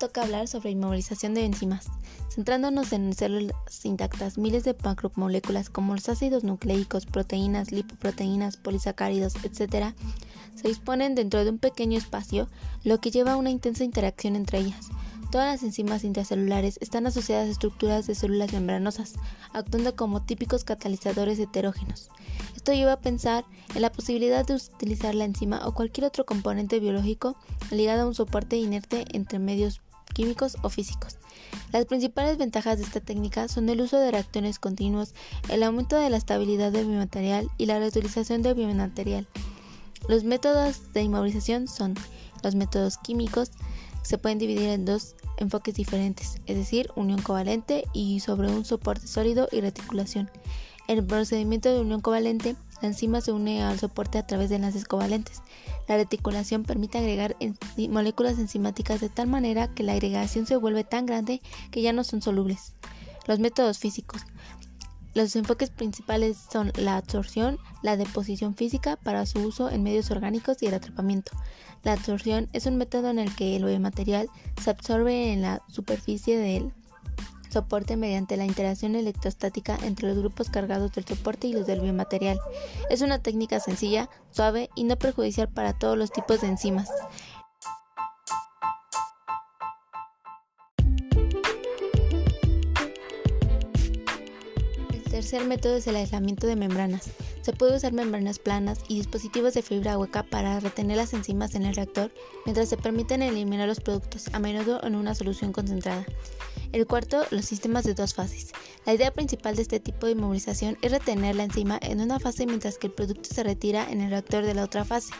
toca hablar sobre inmovilización de enzimas. Centrándonos en células intactas, miles de macromoléculas como los ácidos nucleicos, proteínas, lipoproteínas, polisacáridos, etc., se disponen dentro de un pequeño espacio, lo que lleva a una intensa interacción entre ellas. Todas las enzimas intracelulares están asociadas a estructuras de células membranosas, actuando como típicos catalizadores heterógenos. Esto lleva a pensar en la posibilidad de utilizar la enzima o cualquier otro componente biológico ligado a un soporte inerte entre medios químicos o físicos. Las principales ventajas de esta técnica son el uso de reacciones continuos, el aumento de la estabilidad del biomaterial y la reutilización del biomaterial. Los métodos de inmovilización son los métodos químicos, se pueden dividir en dos enfoques diferentes, es decir, unión covalente y sobre un soporte sólido y reticulación. El procedimiento de unión covalente, la enzima se une al soporte a través de enlaces covalentes. La reticulación permite agregar moléculas enzimáticas de tal manera que la agregación se vuelve tan grande que ya no son solubles. Los métodos físicos. Los enfoques principales son la absorción, la deposición física para su uso en medios orgánicos y el atrapamiento. La absorción es un método en el que el biomaterial se absorbe en la superficie del soporte mediante la interacción electrostática entre los grupos cargados del soporte y los del biomaterial. Es una técnica sencilla, suave y no perjudicial para todos los tipos de enzimas. tercer método es el aislamiento de membranas. Se puede usar membranas planas y dispositivos de fibra hueca para retener las enzimas en el reactor mientras se permiten eliminar los productos, a menudo en una solución concentrada. El cuarto, los sistemas de dos fases. La idea principal de este tipo de inmovilización es retener la enzima en una fase mientras que el producto se retira en el reactor de la otra fase.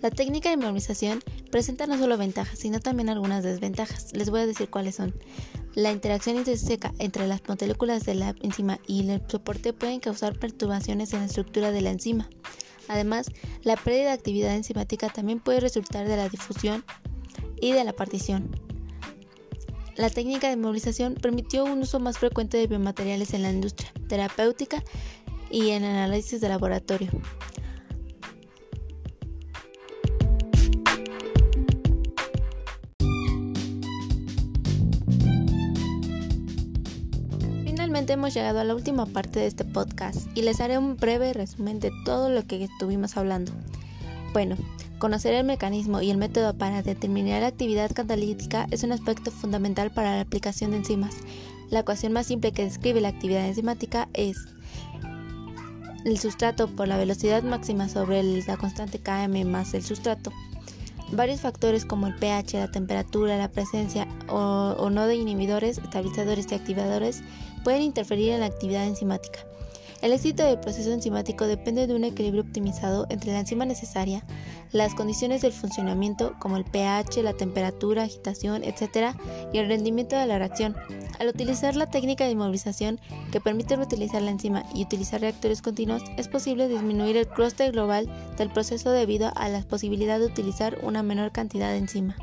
La técnica de inmovilización presenta no solo ventajas, sino también algunas desventajas. Les voy a decir cuáles son. La interacción intrínseca entre las moléculas de la enzima y el soporte pueden causar perturbaciones en la estructura de la enzima. Además, la pérdida de actividad enzimática también puede resultar de la difusión y de la partición. La técnica de movilización permitió un uso más frecuente de biomateriales en la industria terapéutica y en análisis de laboratorio. Hemos llegado a la última parte de este podcast y les haré un breve resumen de todo lo que estuvimos hablando. Bueno, conocer el mecanismo y el método para determinar la actividad catalítica es un aspecto fundamental para la aplicación de enzimas. La ecuación más simple que describe la actividad enzimática es el sustrato por la velocidad máxima sobre la constante Km más el sustrato. Varios factores como el pH, la temperatura, la presencia o no de inhibidores, estabilizadores y activadores pueden interferir en la actividad enzimática. El éxito del proceso enzimático depende de un equilibrio optimizado entre la enzima necesaria, las condiciones del funcionamiento como el pH, la temperatura, agitación, etc., y el rendimiento de la reacción. Al utilizar la técnica de inmovilización que permite reutilizar la enzima y utilizar reactores continuos, es posible disminuir el clúster global del proceso debido a la posibilidad de utilizar una menor cantidad de enzima.